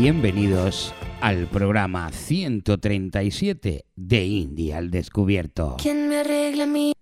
Bienvenidos al programa 137 de India al Descubierto. ¿Quién me arregla mi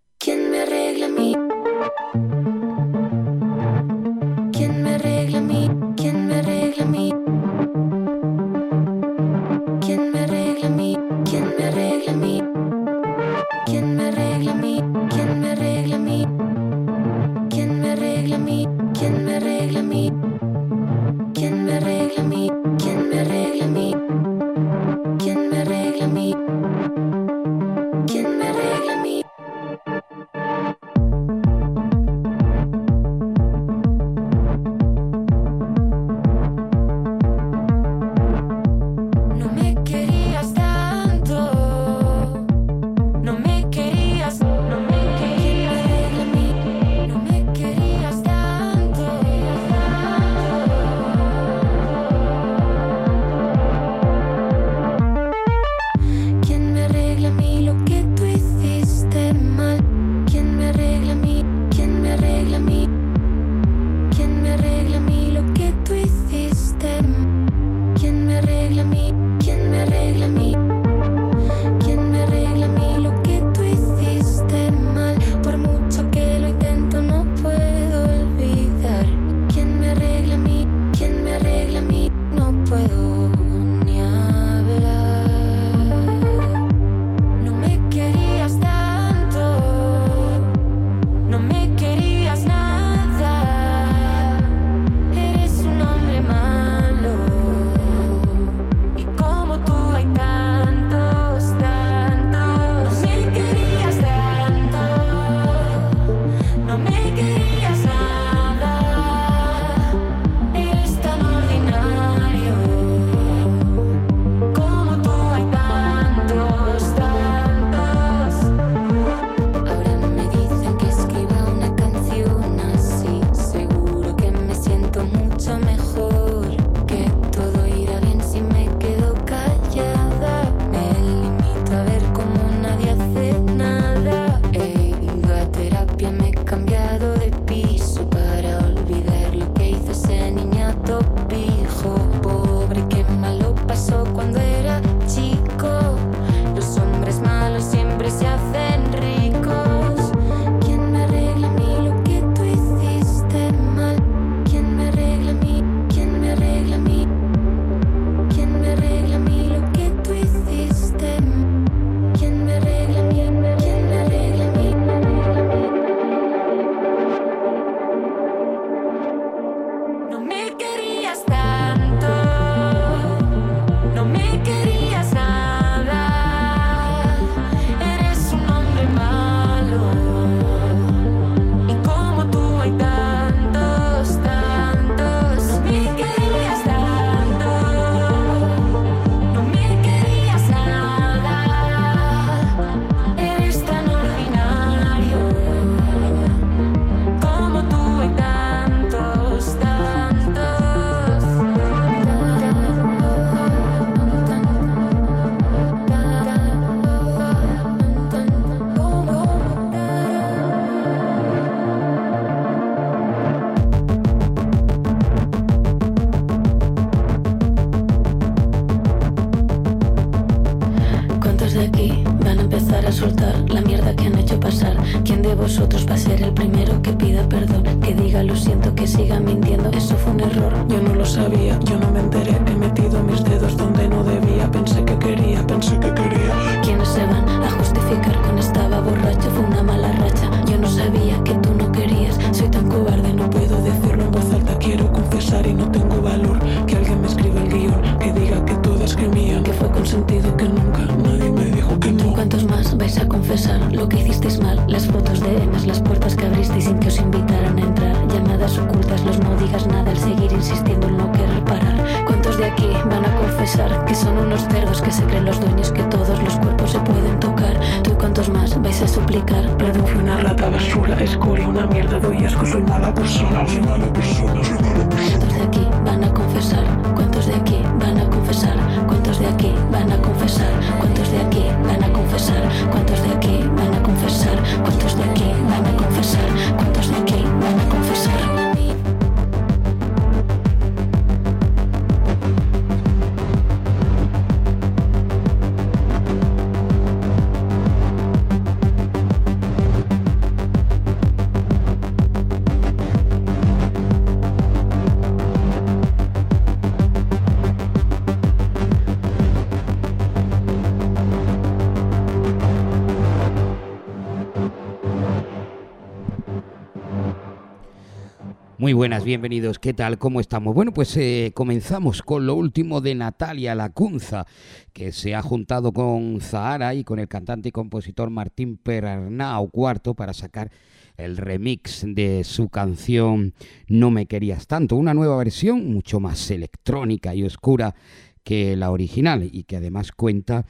Muy buenas, bienvenidos. ¿Qué tal? ¿Cómo estamos? Bueno, pues eh, comenzamos con lo último de Natalia Lacunza, que se ha juntado con Zahara y con el cantante y compositor Martín Perarnau Cuarto para sacar el remix de su canción No me querías tanto, una nueva versión mucho más electrónica y oscura que la original y que además cuenta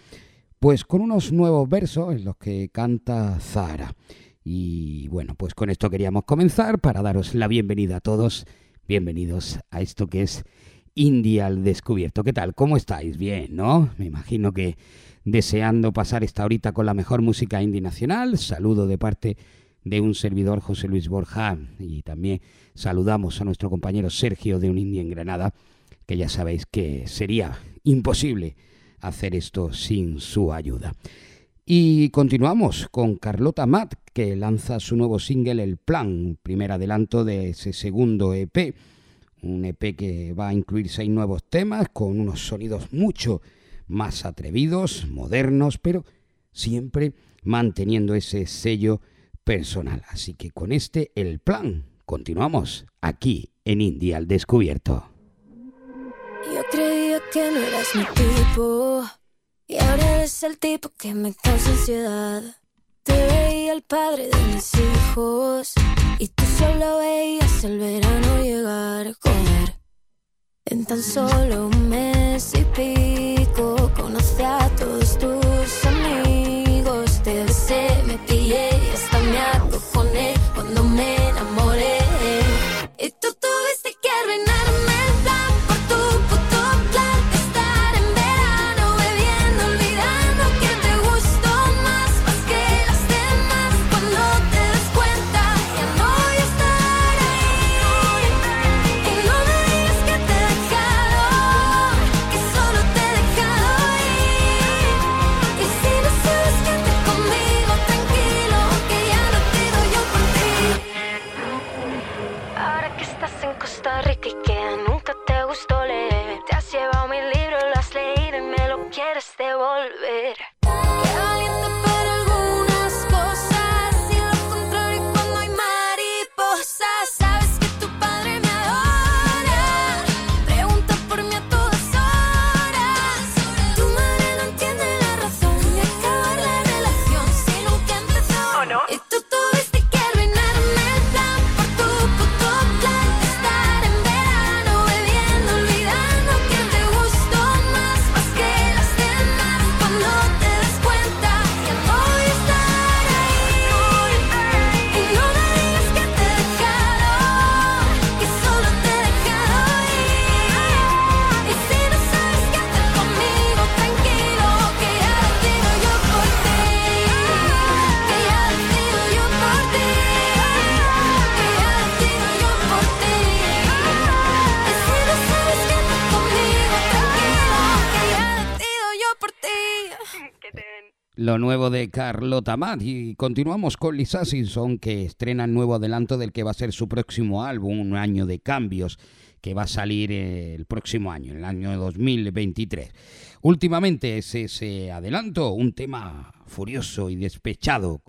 pues con unos nuevos versos en los que canta Zahara. Y bueno, pues con esto queríamos comenzar para daros la bienvenida a todos. Bienvenidos a esto que es India al descubierto. ¿Qué tal? ¿Cómo estáis? Bien, ¿no? Me imagino que deseando pasar esta horita con la mejor música indie nacional. Saludo de parte de un servidor José Luis Borja y también saludamos a nuestro compañero Sergio de Un Indie en Granada, que ya sabéis que sería imposible hacer esto sin su ayuda. Y continuamos con Carlota Matt, que lanza su nuevo single El Plan, primer adelanto de ese segundo EP. Un EP que va a incluir seis nuevos temas con unos sonidos mucho más atrevidos, modernos, pero siempre manteniendo ese sello personal. Así que con este El Plan continuamos aquí en India al Descubierto. Yo creía que no eras mi tipo y ahora eres el tipo que me causa ansiedad. Te veía el padre de mis hijos y tú solo veías el verano llegar. Joder, en tan solo un mes y pico Lo nuevo de Carlota Matt y continuamos con Lisa Simpson que estrena el nuevo adelanto del que va a ser su próximo álbum, un año de cambios que va a salir eh, el próximo año, el año 2023. Últimamente es ese adelanto, un tema furioso y despechado.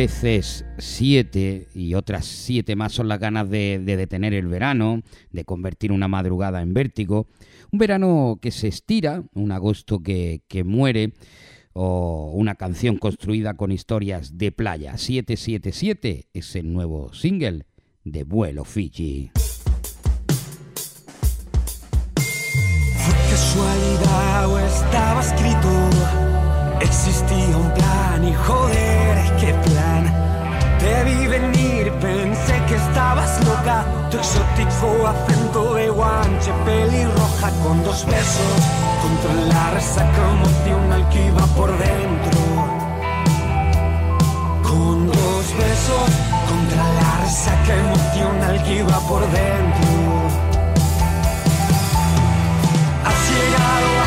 Veces siete y otras siete más son las ganas de, de detener el verano, de convertir una madrugada en vértigo. Un verano que se estira, un agosto que, que muere o una canción construida con historias de playa. 777 es el nuevo single de Vuelo Fiji. Fue casualidad o estaba escrito. Existía un plan y joder, qué plan. Te vi venir, pensé que estabas loca. Tu exótico acento de guanche, pelirroja con dos besos. Contra la resaca emocional que iba por dentro. Con dos besos, contra la resaca emocional que iba por dentro. Has llegado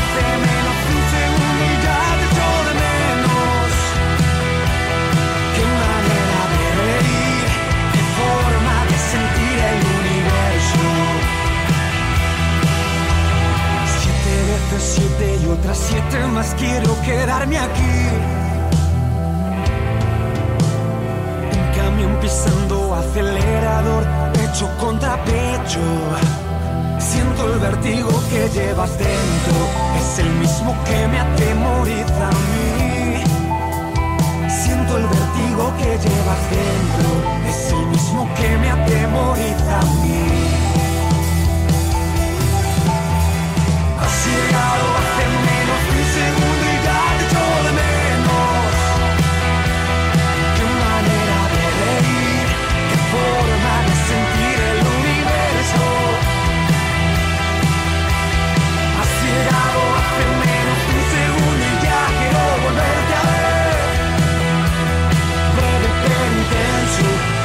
Siete y otras siete más quiero quedarme aquí. En camión pisando acelerador, pecho contra pecho. Siento el vértigo que llevas dentro, es el mismo que me atemoriza a mí. Siento el vértigo que llevas dentro, es el mismo que me atemoriza a mí.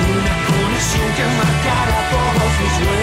Una conexión que marcará todos mis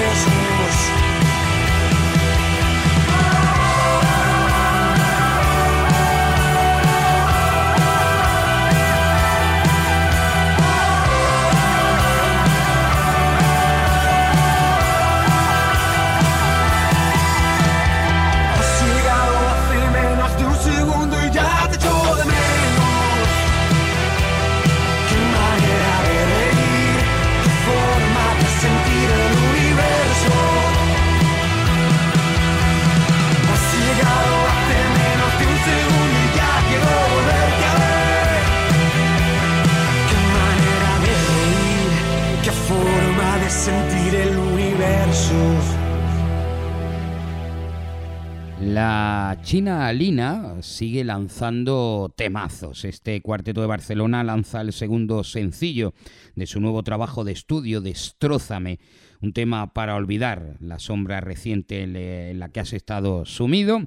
sigue lanzando temazos. Este cuarteto de Barcelona lanza el segundo sencillo de su nuevo trabajo de estudio, Destrózame, un tema para olvidar la sombra reciente en la que has estado sumido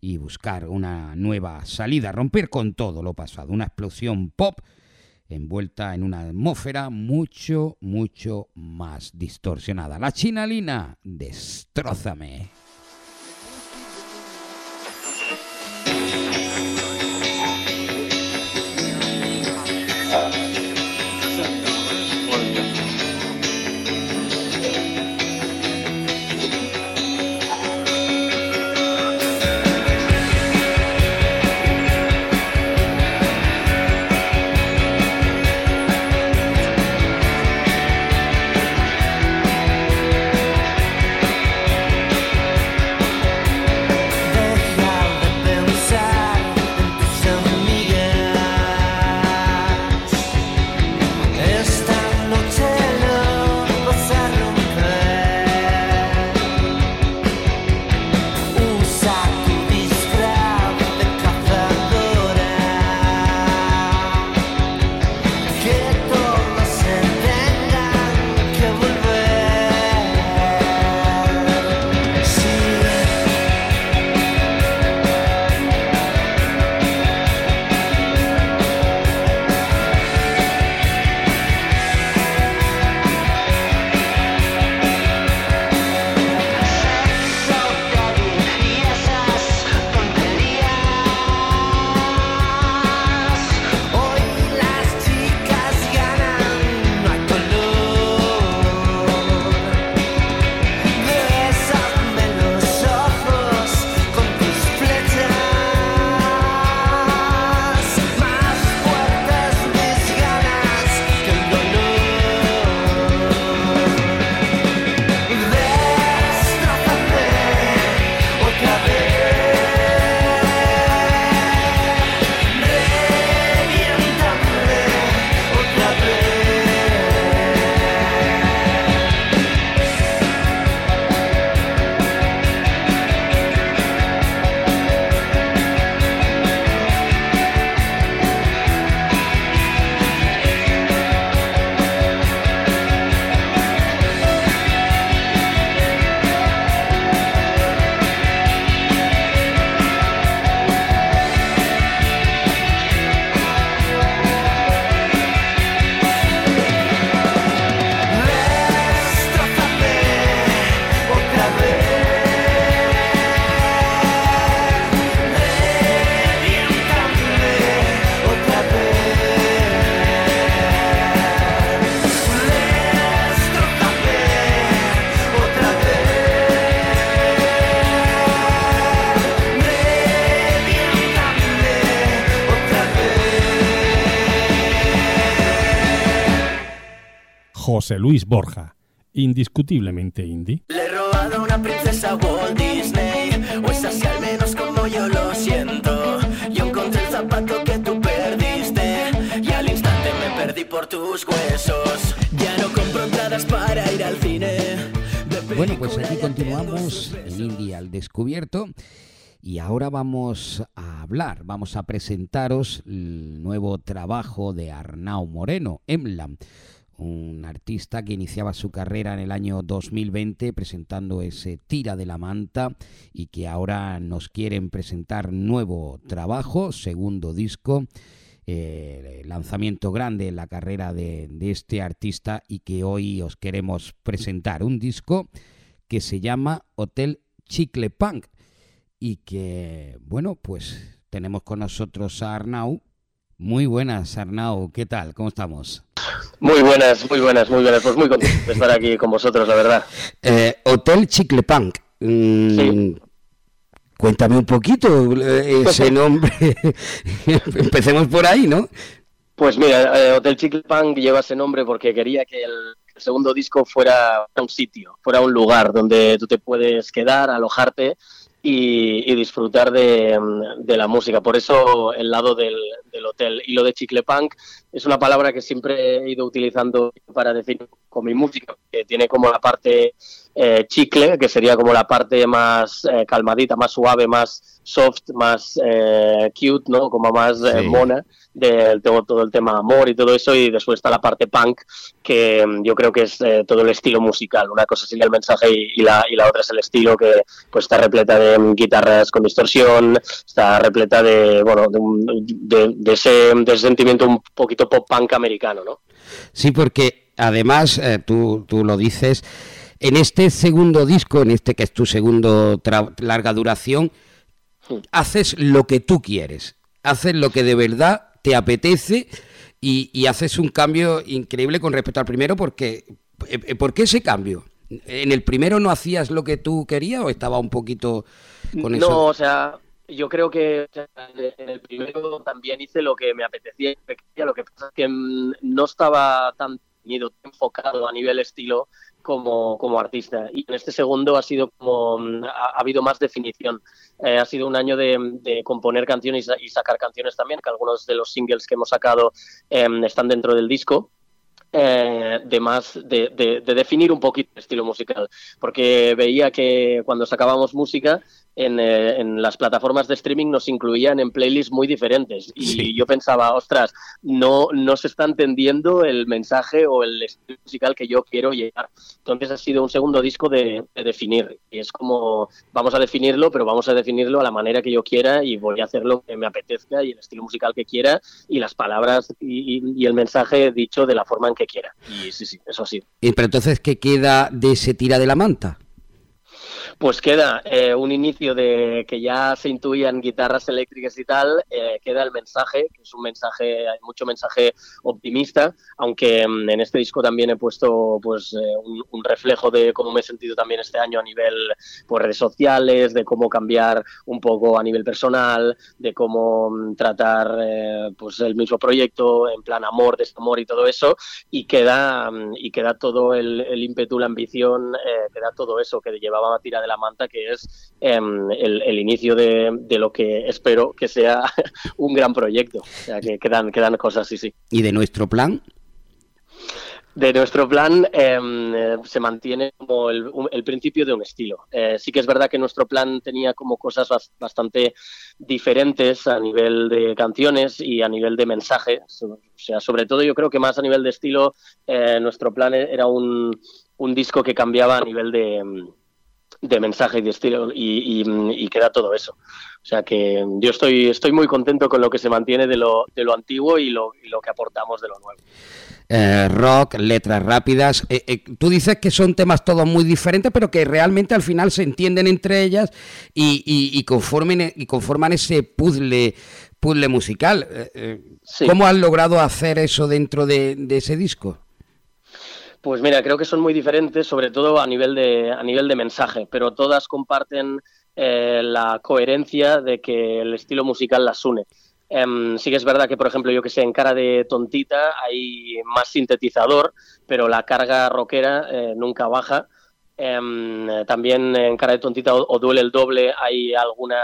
y buscar una nueva salida, romper con todo lo pasado, una explosión pop envuelta en una atmósfera mucho, mucho más distorsionada. La China Lina, Destrózame. Has José Luis Borja, indiscutiblemente indie. Le he robado a una princesa a Walt Disney, o es así al menos como yo lo siento. Yo encontré el zapato que tú perdiste, y al instante me perdí por tus huesos. Ya no compro entradas para ir al cine. de Bueno, pues aquí continuamos en India al descubierto y ahora vamos a hablar, vamos a presentaros el nuevo trabajo de Arnau Moreno, Emlam, un artista que iniciaba su carrera en el año 2020 presentando ese Tira de la Manta y que ahora nos quieren presentar nuevo trabajo, segundo disco. eh, lanzamiento grande en la carrera de, de este artista y que hoy os queremos presentar un disco que se llama Hotel Chicle Punk y que, bueno, pues tenemos con nosotros a Arnau. Muy buenas, Arnau, ¿qué tal? ¿Cómo estamos? Muy buenas, muy buenas, muy buenas. Pues muy contento de estar aquí con vosotros, la verdad. Eh, Hotel Chicle Punk. Mm, Sí. Cuéntame un poquito eh, ese nombre. Empecemos por ahí, ¿no? Pues mira, eh, Hotel Chicle Punk lleva ese nombre porque quería que el, segundo disco fuera un sitio, fuera un lugar donde tú te puedes quedar, alojarte y, y disfrutar de, mm, de la música. Por eso el lado del, del hotel. Y lo de Chicle Punk es una palabra que siempre he ido utilizando para decir con mi música, que tiene como la parte eh, chicle, que sería como la parte más eh, calmadita, más suave, más soft, más eh, cute, ¿no? Como más eh, Sí. mona del todo, todo el tema amor y todo eso. Y después está la parte punk, que mm, yo creo que es eh, todo el estilo musical. Una cosa sería el mensaje y, y la, y la otra es el estilo que pues está repleta de mm, guitarras con distorsión, está repleta de, bueno, de, de- de ese, de ese sentimiento un poquito pop punk americano, ¿no? Sí, porque además, eh, tú, tú lo dices, en este segundo disco, en este que es tu segundo larga duración, Sí. haces lo que tú quieres, haces lo que de verdad te apetece y, y haces un cambio increíble con respecto al primero, porque eh, ¿por qué ese cambio? ¿En el primero no hacías lo que tú querías o estaba un poquito con no, eso? o sea, yo creo que en el primero también hice lo que me apetecía, lo que pasa es que mm, no estaba tan tan enfocado a nivel estilo como, como artista. Y en este segundo ha sido como, mm, ha, ha habido más definición. Eh, ha sido un año de, de componer canciones y, sa- y sacar canciones también, que algunos de los singles que hemos sacado em, están dentro del disco. eh, de más de, de- de definir un poquito el estilo musical porque veía que cuando sacábamos música en, eh, en las plataformas de streaming nos incluían en playlists muy diferentes y Sí. yo pensaba, ostras, no, no se está entendiendo el mensaje o el estilo musical que yo quiero llegar. Entonces ha sido un segundo disco de, de definir y es como, vamos a definirlo, pero vamos a definirlo a la manera que yo quiera y voy a hacer lo que me apetezca y el estilo musical que quiera y las palabras y, y- y el mensaje dicho de la forma en que quiera. Y sí, sí, eso sí. Y, pero entonces, ¿qué queda de ese tira de la manta? Pues queda eh, un inicio de que ya se intuían guitarras eléctricas y tal, eh, queda el mensaje, que es un mensaje, hay mucho mensaje optimista, aunque mm, en este disco también he puesto pues eh, un, reflejo de cómo me he sentido también este año a nivel pues, redes sociales, de cómo cambiar un poco a nivel personal, de cómo mm, tratar pues el mismo proyecto en plan amor, desamor y todo eso, y queda mm, y queda todo el, el ímpetu, la ambición, queda todo eso que llevaba a tira de la manta, que es em, el, el inicio de, de lo que espero que sea un gran proyecto. O sea, que quedan, quedan cosas, sí, sí. ¿Y de nuestro plan? De nuestro plan em, eh, se mantiene como el, principio de un estilo. Eh, sí que es verdad que nuestro plan tenía como cosas bas- bastante diferentes a nivel de canciones y a nivel de mensaje. O sea, sobre todo yo creo que más a nivel de estilo, eh, nuestro plan era un, un disco que cambiaba a nivel de, em, de mensaje y de estilo y, y- y queda todo eso. O sea que yo estoy, estoy muy contento con lo que se mantiene de lo, de lo antiguo y lo, y lo que aportamos de lo nuevo. Eh, rock, letras rápidas. Eh, eh, tú dices que son temas todos muy diferentes, pero que realmente al final se entienden entre ellas y, y- conformen, y conforman ese puzzle, puzzle musical. Eh, Sí. ¿Cómo has logrado hacer eso dentro de, de ese disco? Pues mira, creo que son muy diferentes, sobre todo a nivel de, a nivel de mensaje, pero todas comparten eh, la coherencia de que el estilo musical las une. Em, sí que es verdad que, por ejemplo, yo que sé, en cara de tontita hay más sintetizador, pero la carga rockera eh, nunca baja. Em, también en cara de tontita o, o duele el doble hay alguna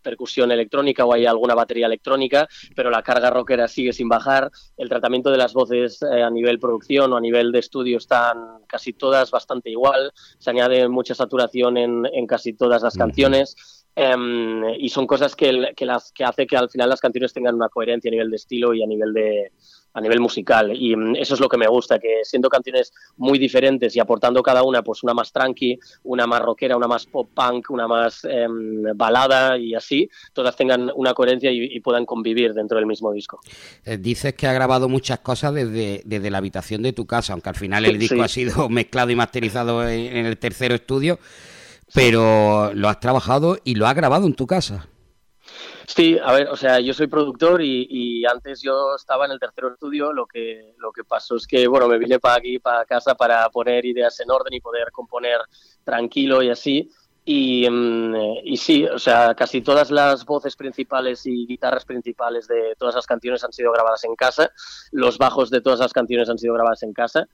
percusión electrónica o hay alguna batería electrónica, pero la carga rockera sigue sin bajar. El tratamiento de las voces eh, a nivel producción o a nivel de estudio están casi todas bastante igual. Se añade mucha saturación en, en casi todas las canciones. Em, y son cosas que, el- que las que hace que al final las canciones tengan una coherencia a nivel de estilo y a nivel de a nivel musical. Y mm, eso es lo que me gusta que siendo canciones muy diferentes y aportando cada una pues una más tranqui una más rockera una más pop punk una más em, balada y así todas tengan una coherencia y, y puedan convivir dentro del mismo disco. Eh, dices que ha grabado muchas cosas desde, desde la habitación de tu casa, aunque al final el disco Sí. ha sido mezclado y masterizado en, en el tercero estudio, pero lo has trabajado y lo has grabado en tu casa. Sí, a ver, o sea, yo soy productor y, y antes yo estaba en el tercero estudio, lo que, lo que pasó es que, bueno, me vine para aquí, para casa, para poner ideas en orden y poder componer tranquilo y así. Y, mm, y sí, o sea, casi todas las voces principales y guitarras principales de todas las canciones han sido grabadas en casa, los bajos de todas las canciones han sido grabadas en casa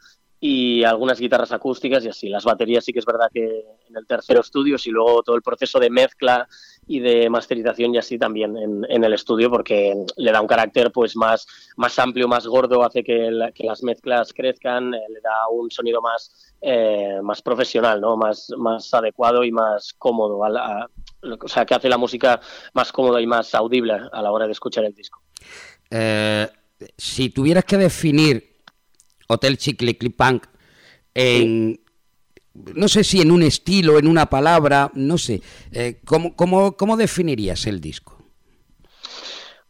y algunas guitarras acústicas y así. Las baterías sí que es verdad que en el tercero estudio y luego todo el proceso de mezcla y de masterización y así también en, el estudio porque le da un carácter pues más, más amplio, más gordo, hace que, la- que las mezclas crezcan, eh, le da un sonido más, eh, más profesional, ¿no? más, más adecuado y más cómodo, a o sea, que hace la música más cómoda y más audible a la hora de escuchar el disco. Eh, si tuvieras que definir Hotel Chicle Clip Punk en, no sé si en un estilo, en una palabra, no sé, eh, ¿cómo, cómo, cómo definirías el disco?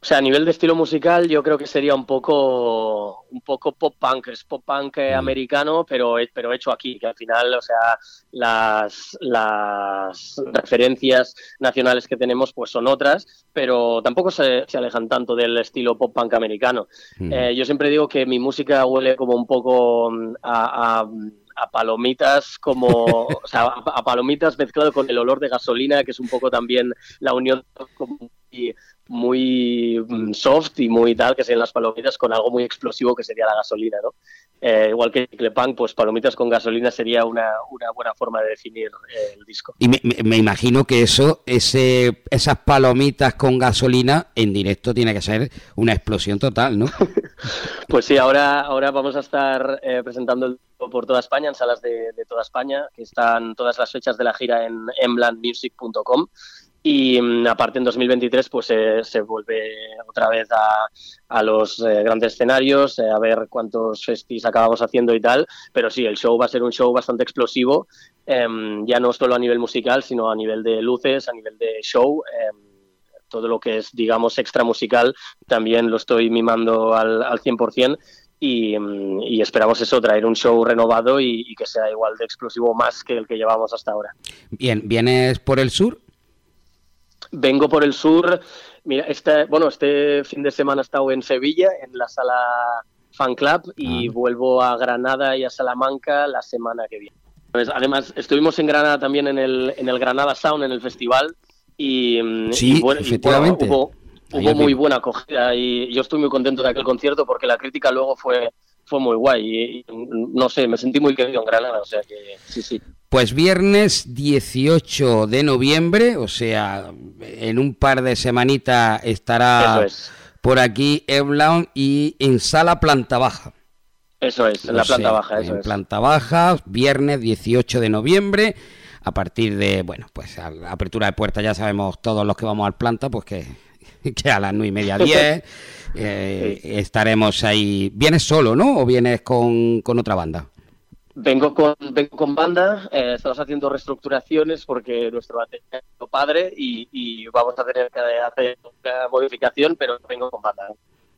O sea, a nivel de estilo musical, yo creo que sería un poco, un poco pop punk, es pop punk eh, Mm. americano, pero, pero hecho aquí, que al final, o sea, las, las referencias nacionales que tenemos pues son otras, pero tampoco se, se alejan tanto del estilo pop punk americano. Mm. Eh, yo siempre digo que mi música huele como un poco mm, a, a- a palomitas, como, o sea, a, a palomitas mezclado con el olor de gasolina, que es un poco también la unión como muy, muy mm, soft y muy tal, que serían las palomitas, con algo muy explosivo que sería la gasolina, ¿no? Eh, igual que Clepunk, pues palomitas con gasolina sería una, una buena forma de definir eh, el disco. Y me, me- imagino que eso, ese, esas palomitas con gasolina en directo tiene que ser una explosión total, ¿no? Pues sí, ahora, ahora vamos a estar eh, presentando el por toda España, en salas de, de toda España, que están todas las fechas de la gira en emblandmusic.com. Y mm, aparte en 2023 pues eh, se vuelve otra vez a, a los eh, grandes escenarios, eh, a ver cuántos festis acabamos haciendo y tal. Pero sí, el show va a ser un show bastante explosivo, em, ya no solo a nivel musical, sino a nivel de luces, a nivel de show. em, todo lo que es, digamos, extra musical también lo estoy mimando al, al 100% y, mm, y esperamos eso, traer un show renovado y, y que sea igual de explosivo más que el que llevamos hasta ahora. Bien, ¿vienes por el sur? Vengo por el sur, mira, este, bueno, este fin de semana he estado en Sevilla, en la sala Fan Club, y Ah. vuelvo a Granada y a Salamanca la semana que viene. Pues, además, estuvimos en Granada también en el, en el Granada Sound, en el festival, y, mm, Sí, y bueno, y, efectivamente. bueno, hubo, hubo muy buena acogida y yo estoy muy contento de aquel concierto porque la crítica luego fue, fue muy guay y, y, no sé, me sentí muy querido en Granada, o sea que sí, sí. Pues viernes 18 de noviembre, o sea, en un par de semanitas estará es. por aquí Evlan y en sala planta baja. Eso es, en la O planta sea, baja, eso en es. planta baja, viernes 18 de noviembre, a partir de, bueno, pues a la apertura de puertas ya sabemos todos los que vamos al planta, pues que, que a las 9 y media, 10 eh, estaremos ahí. ¿Vienes solo, no? ¿O vienes con, con otra banda? Vengo con, vengo con banda, eh, estamos haciendo reestructuraciones porque nuestro batería es padre y, y vamos a tener que hacer una modificación, pero vengo con banda.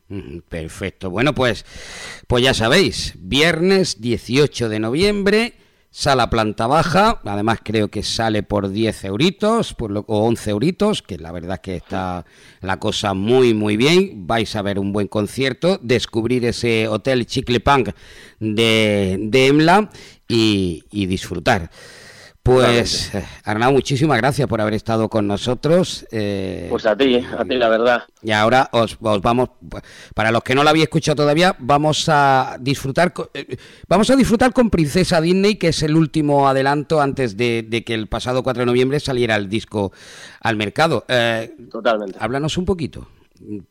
Mm, Perfecto. Bueno, pues, pues ya sabéis, viernes 18 de noviembre, sala planta baja. Además, creo que sale por 10 euritos por lo, o 11 euritos, que la verdad que está la cosa muy, muy bien. Vais a ver un buen concierto, descubrir ese hotel Chicle Punk de, de Emla y disfrutar. Pues eh, Arnau, muchísimas gracias por haber estado con nosotros. eh, Pues a ti, a ti la verdad. y ahora os, os vamos, para los que no la habéis escuchado todavía, vamos a disfrutar, eh, vamos a disfrutar con Princesa Disney, que es el último adelanto antes de, de que el pasado 4 de noviembre saliera el disco al mercado. Eh, Totalmente. háblanos un poquito.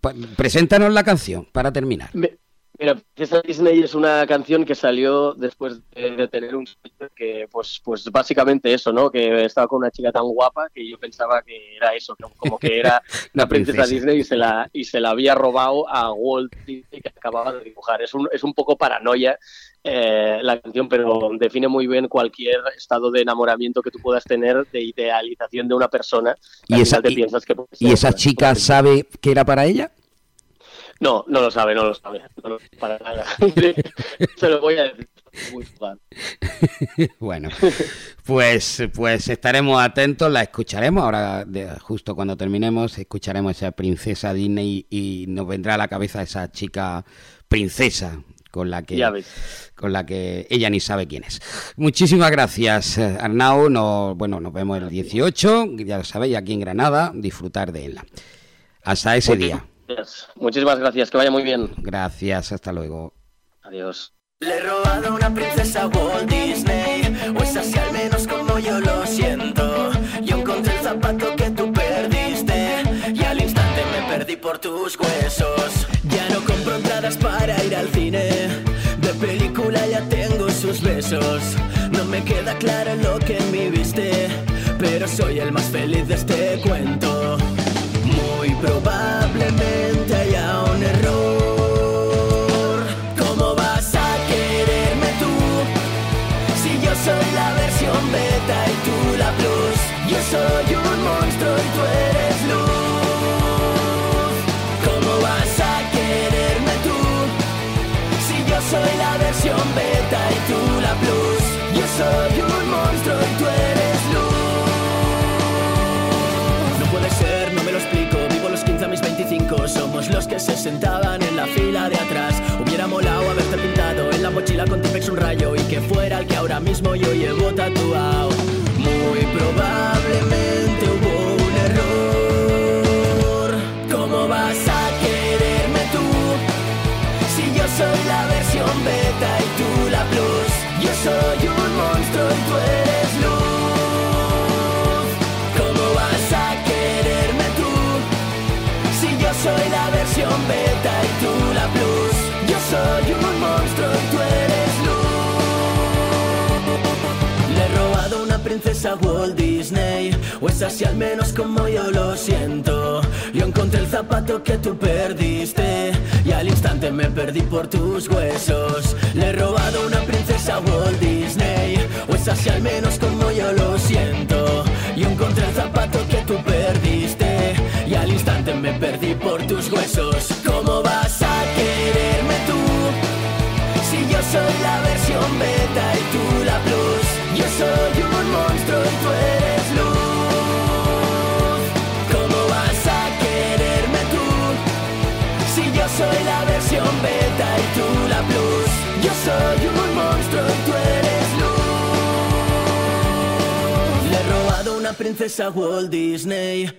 Pa- preséntanos la canción para terminar. Me- Mira, Princesa Disney es una canción que salió después de, de tener un sueño que, pues, pues básicamente eso, ¿no? Que estaba con una chica tan guapa que yo pensaba que era eso, como, como que era Una la princesa, princesa. Disney y se la y se la había robado a Walt Disney que acababa de dibujar. Es un, es un poco paranoia eh, la canción, pero define muy bien cualquier estado de enamoramiento que tú puedas tener, de idealización de una persona. ¿Y esa- te y- piensas que puede ¿Y esa chica sabe que era para ella? No, no lo sabe, no lo sabe. No lo sabe para nada. Se lo voy a decir. Muy bueno, pues, pues estaremos atentos, la escucharemos. Ahora, de- justo cuando terminemos, escucharemos esa princesa Disney y, y nos vendrá a la cabeza esa chica princesa con la que con la que ella ni sabe quién es. Muchísimas gracias, Arnau. Nos, bueno, nos vemos el 18, ya lo sabéis, aquí en Granada, disfrutar de ella. Hasta ese día. Gracias. Muchísimas gracias, que vaya muy bien. Gracias, hasta luego. Adiós. Le he robado a una princesa a Walt Disney. O es así al menos como yo lo siento. Yo encontré el zapato que tú perdiste. Y al instante me perdí por tus huesos. Ya no compro entradas para ir al cine. De película ya tengo sus besos. No me queda claro lo que en mí viste Pero soy el más feliz de este cuento. Muy probablemente soy un monstruo y tú eres luz. ¿Cómo vas a quererme tú? Si yo soy la versión beta y tú la plus. Yo soy un monstruo y tú eres luz. No puede ser, no me lo explico. Vivo los 15 a mis 25 Somos los que se sentaban en la fila de atrás. Hubiera molado haberte pintado en la mochila con Tipex un rayo Y que fuera el que ahora mismo yo llevo tatuado probablemente princesa Walt Disney. O es así al menos como yo lo siento. Yo encontré el zapato que tú perdiste. Y al instante me perdí por tus huesos. Le he robado una princesa Walt Disney. O es así al menos como yo lo siento. Yo encontré el zapato que tú perdiste. Y al instante me perdí por tus huesos. ¿Cómo vas a quererme tú? Si yo soy la versión beta y tú plus Yo soy un monstruo y tú eres luz. ¿Cómo vas a quererme tú? Si yo soy la versión beta y tú la plus. Yo soy un monstruo y tú eres luz. Le he robado una princesa a Walt Disney.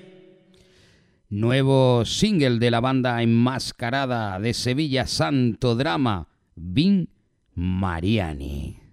Nuevo single de la banda enmascarada de Sevilla Santo Drama, Vin Mariani.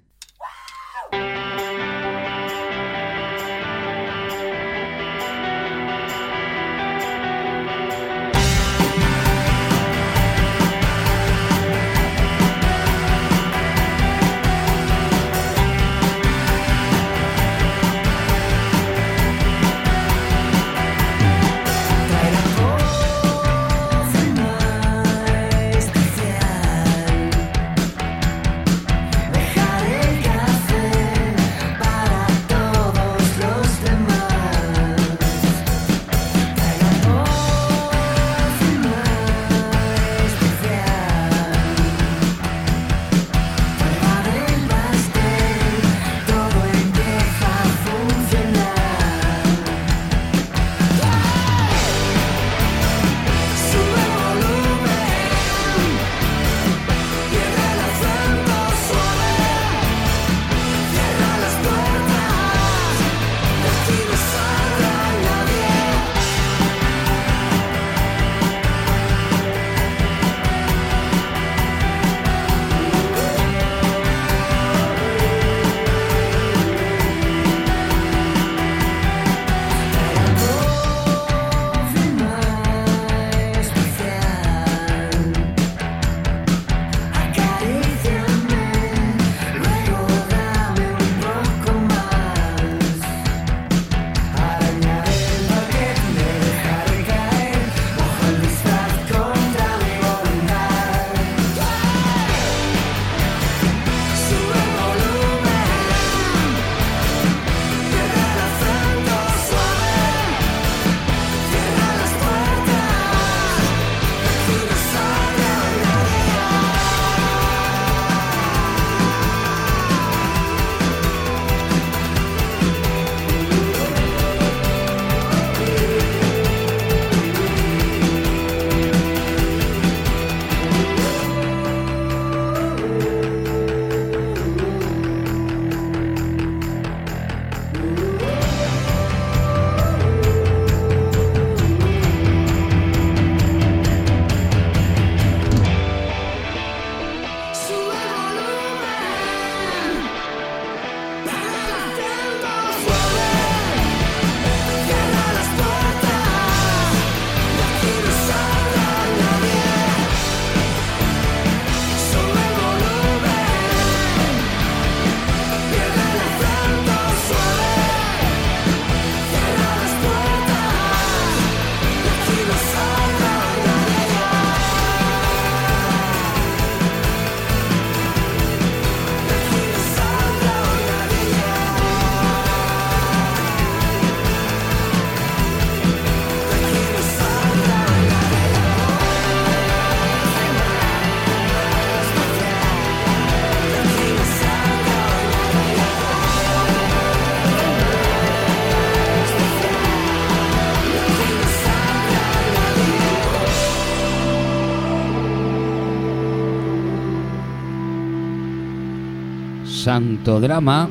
Drama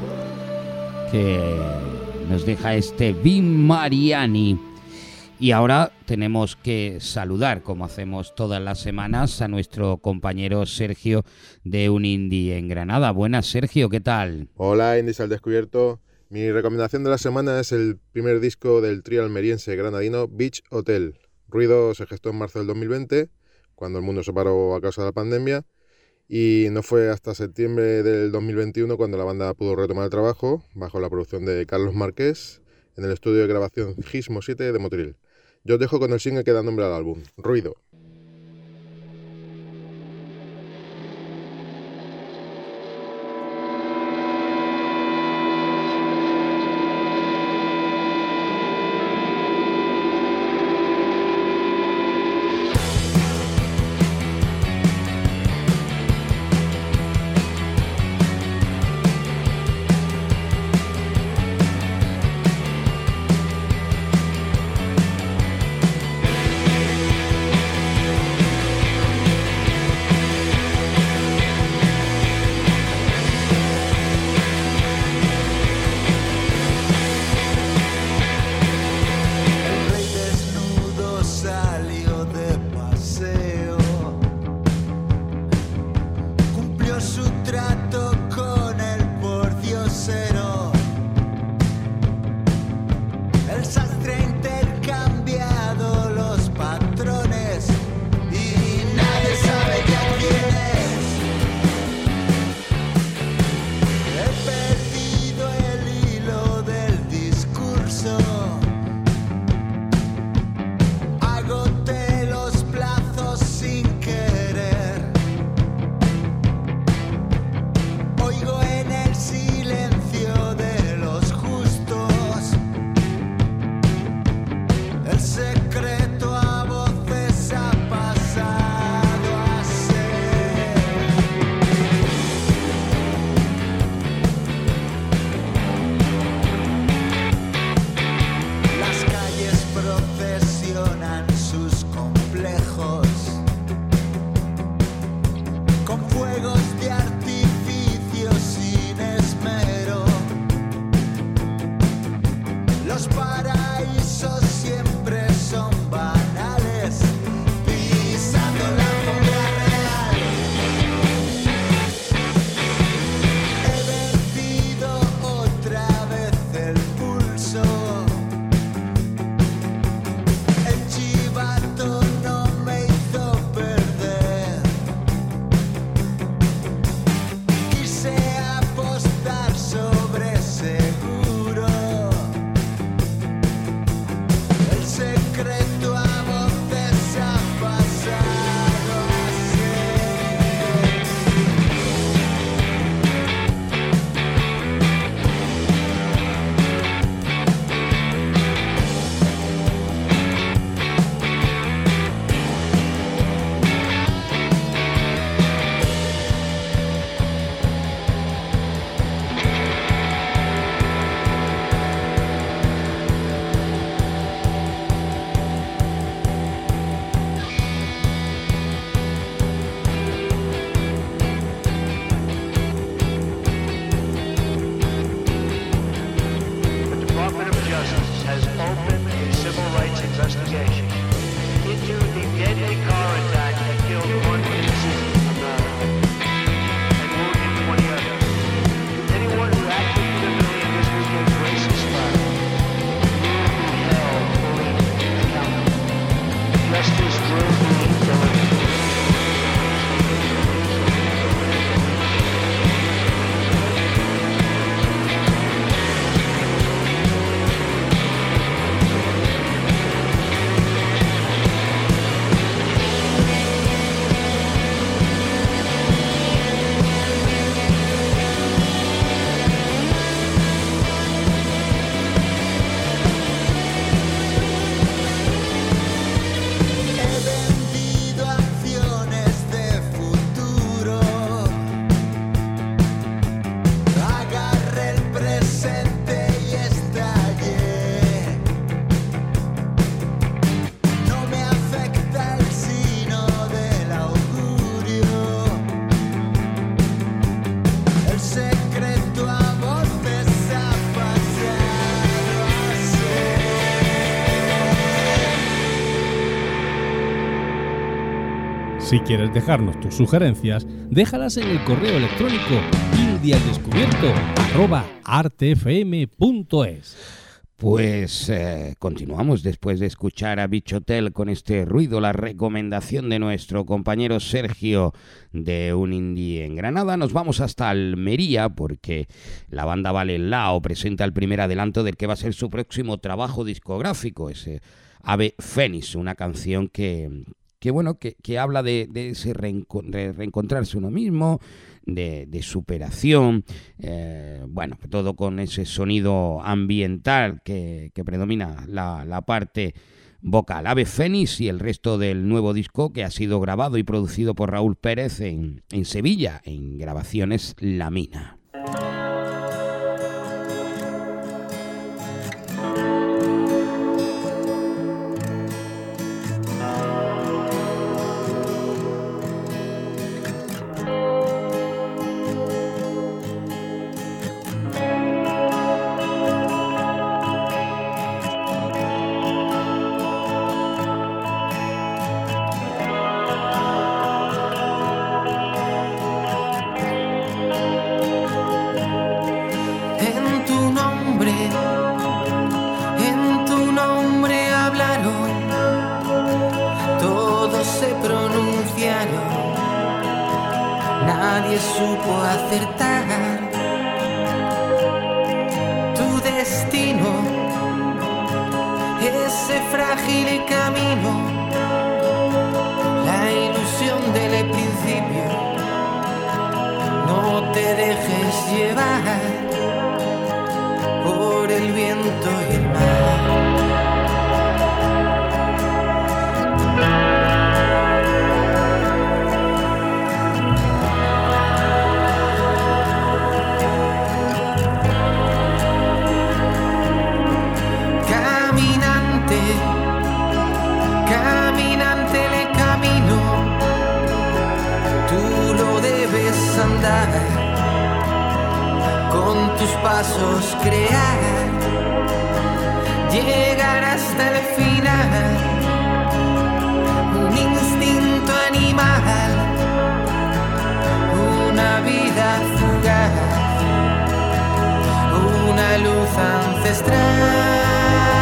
que nos deja este Bim Mariani. Y ahora tenemos que saludar, como hacemos todas las semanas, a nuestro compañero Sergio de Un Indie en Granada. Buenas, Sergio, ¿qué tal? Hola, Indies al Descubierto. Mi recomendación de la semana es el primer disco del trío almeriense granadino Beach Hotel. Ruido se gestó en marzo del 2020, cuando el mundo se paró a causa de la pandemia, y no fue hasta septiembre del 2021 cuando la banda pudo retomar el trabajo, bajo la producción de Carlos Marqués, en el estudio de grabación Gismo 7 de Motril. Yo os dejo con el single que da nombre al álbum, Ruido. Si quieres dejarnos tus sugerencias, déjalas en el correo electrónico indialdescubierto@artfm.es. Pues eh, continuamos después de escuchar a Bichotel con este ruido, la recomendación de nuestro compañero Sergio de un indie en Granada. Nos vamos hasta Almería porque la banda Vale Lao presenta el primer adelanto del que va a ser su próximo trabajo discográfico, ese Ave Fénix, una canción que, que bueno, que, que habla de, de ese reencontrarse uno mismo, de, de superación, eh, bueno, todo con ese sonido ambiental que, que predomina la, la parte vocal. Ave Fénix y el resto del nuevo disco que ha sido grabado y producido por Raúl Pérez en, en Sevilla, en grabaciones La Mina. Nadie supo acertar. Tu destino, ese frágil camino, pasos crear, llegar hasta el final, un instinto animal, una vida fugaz, una luz ancestral.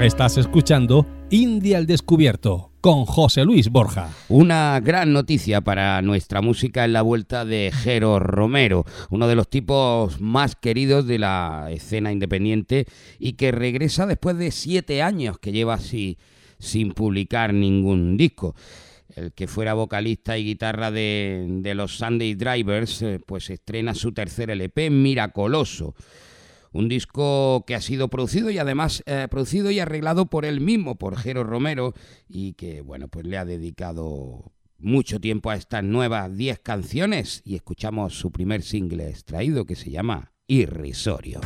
Estás escuchando India al Descubierto con José Luis Borja. Una gran noticia para nuestra música en la vuelta de Jero Romero, uno de los tipos más queridos de la escena independiente y que regresa después de siete años que lleva así sin publicar ningún disco. El que fuera vocalista y guitarra de, de los Sunday Drivers, eh, pues estrena su tercer LP, Miracoloso. Un disco que ha sido producido y además eh, producido y arreglado por él mismo, por Jero Romero, y que bueno, pues le ha dedicado mucho tiempo a estas nuevas 10 canciones y escuchamos su primer single extraído que se llama Irrisorio.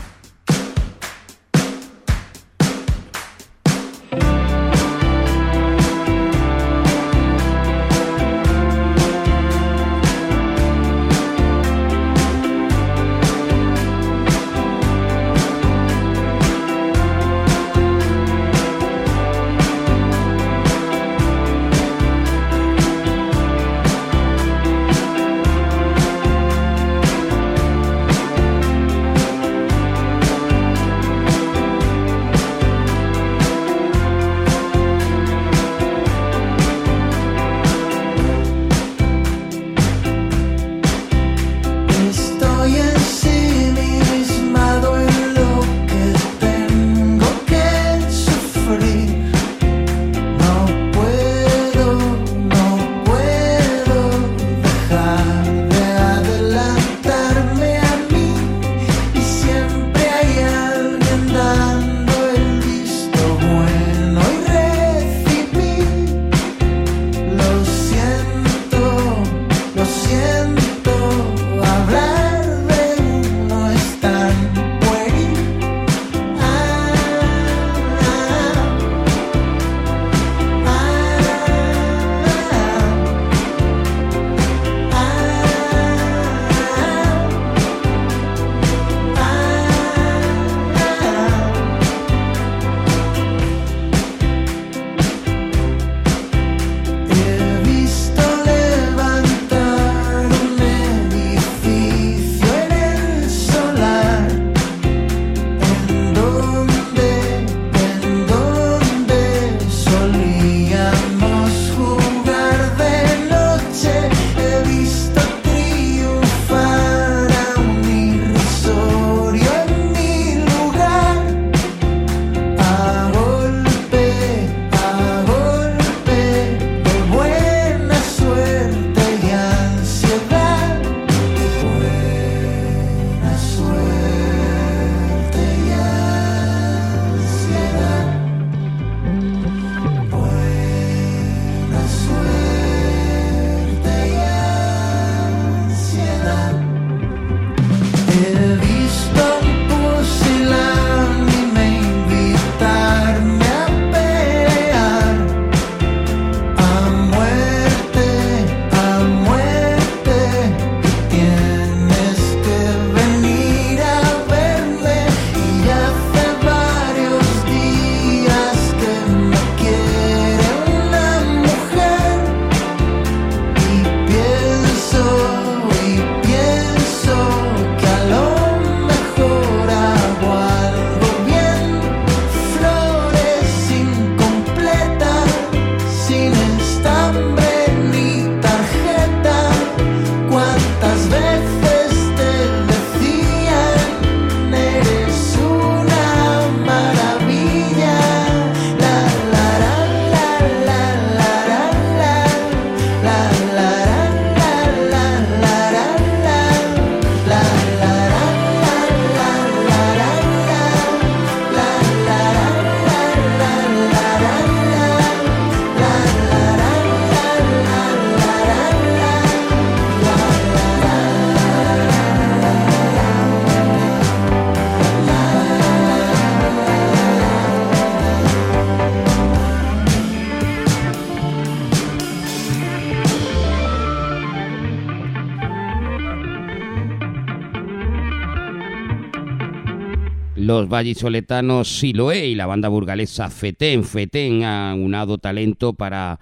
Vallisoletanos Siloé y la banda burgalesa Fetén. Fetén ha unado talento para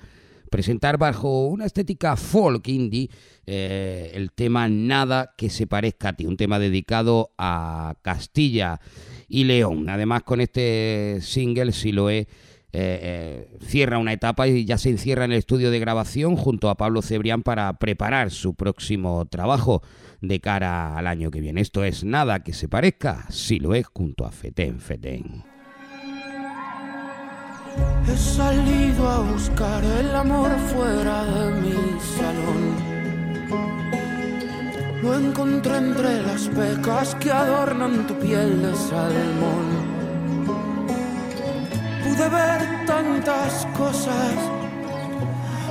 presentar bajo una estética folk indie eh, el tema Nada que se parezca a ti, un tema dedicado a Castilla y León. Además con este single Siloé eh, eh, cierra una etapa y ya se encierra en el estudio de grabación junto a Pablo Cebrián para preparar su próximo trabajo de cara al año que viene. Esto es Nada que se parezca, Siloé junto a Feten Feten. He salido a buscar el amor fuera de mi salón. Lo encontré entre las pecas que adornan tu piel de salmón. Pude ver tantas cosas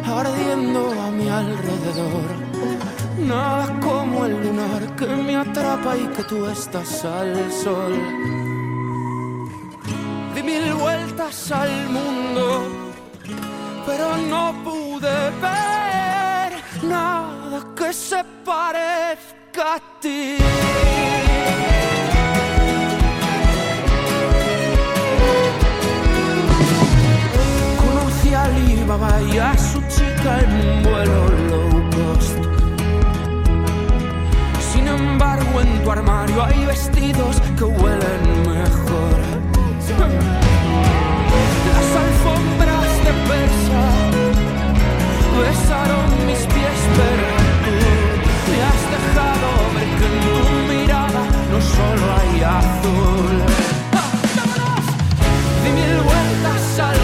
ardiendo a mi alrededor. Nada como el lunar que me atrapa y que tú estás al sol. Di mil vueltas al mundo, pero no pude ver nada que se parezca a ti. Conocí a Alibaba y a su chica en un vuelo en tu armario hay vestidos que huelen mejor. Las alfombras de persa besaron mis pies, pero tú me has dejado ver que en tu mirada no solo hay azul. ¡Ah! Di mil vueltas al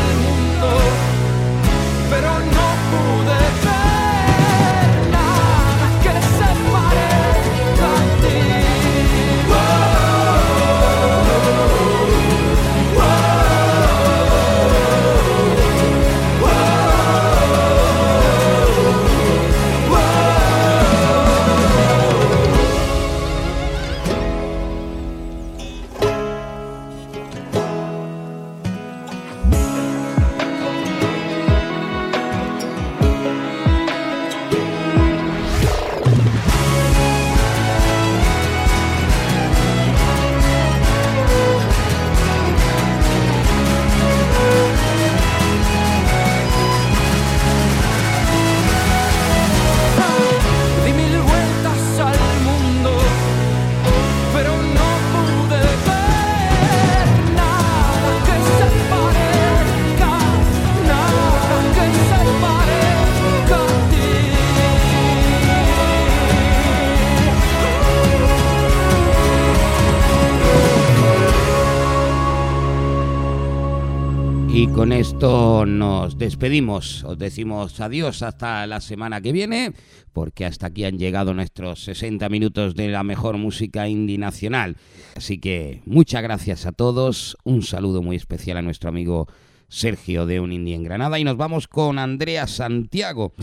Y con esto nos despedimos. Os decimos adiós hasta la semana que viene, porque hasta aquí han llegado nuestros 60 minutos de la mejor música indie nacional. Así que muchas gracias a todos. Un saludo muy especial a nuestro amigo Sergio de Un Indie en Granada. Y nos vamos con Andrea Santiago.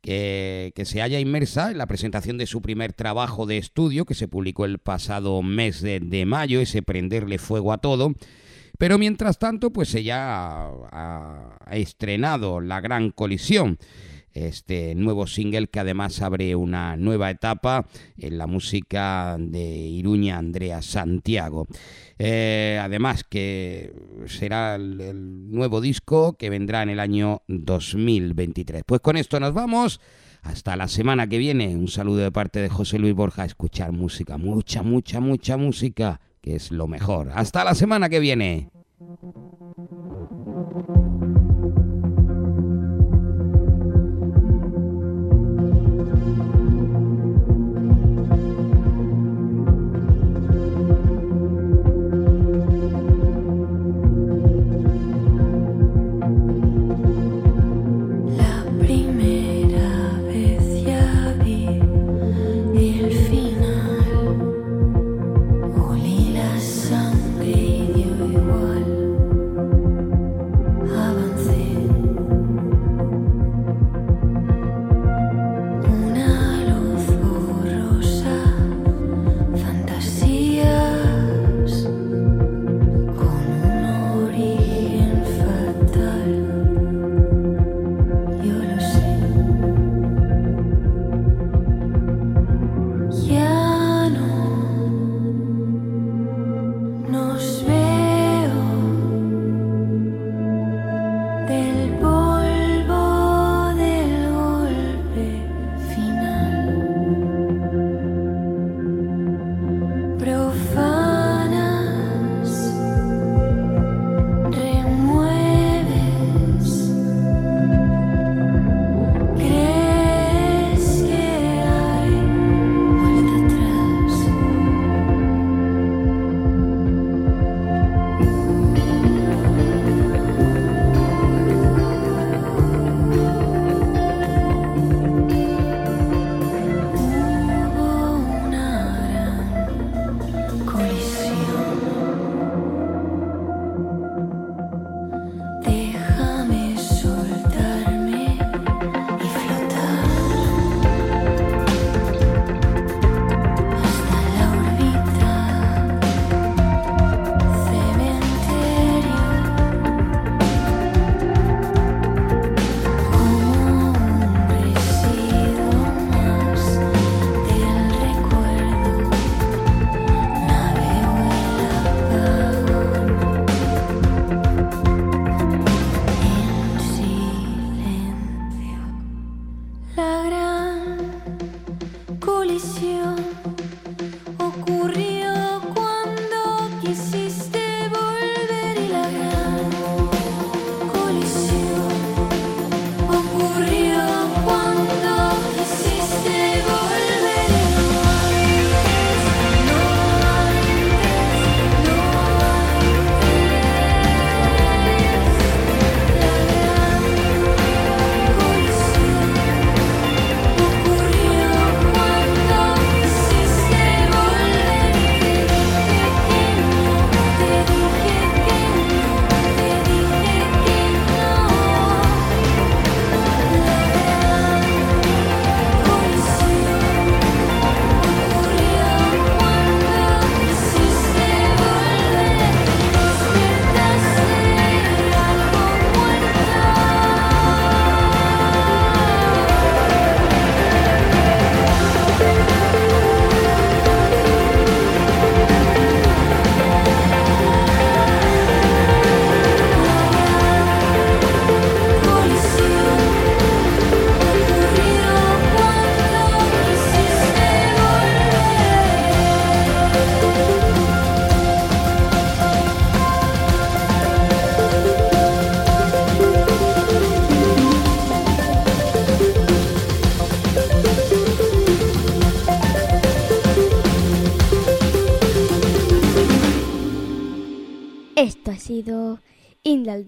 Que, que se halla inmersa en la presentación de su primer trabajo de estudio que se publicó el pasado mes de, de mayo, ese Prenderle Fuego a Todo, pero mientras tanto, pues ella ha, ha estrenado La Gran Colisión, este nuevo single que además abre una nueva etapa en la música de Iruña Andrea Santiago. Eh, además que será el, el nuevo disco que vendrá en el año 2023. Pues con esto nos vamos. Hasta la semana que viene. Un saludo de parte de José Luis Borja. Escuchar música, mucha, mucha, mucha música, que es lo mejor. Hasta la semana que viene.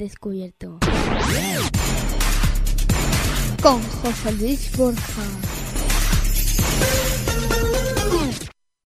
Descubierto. Con José Luis Borja.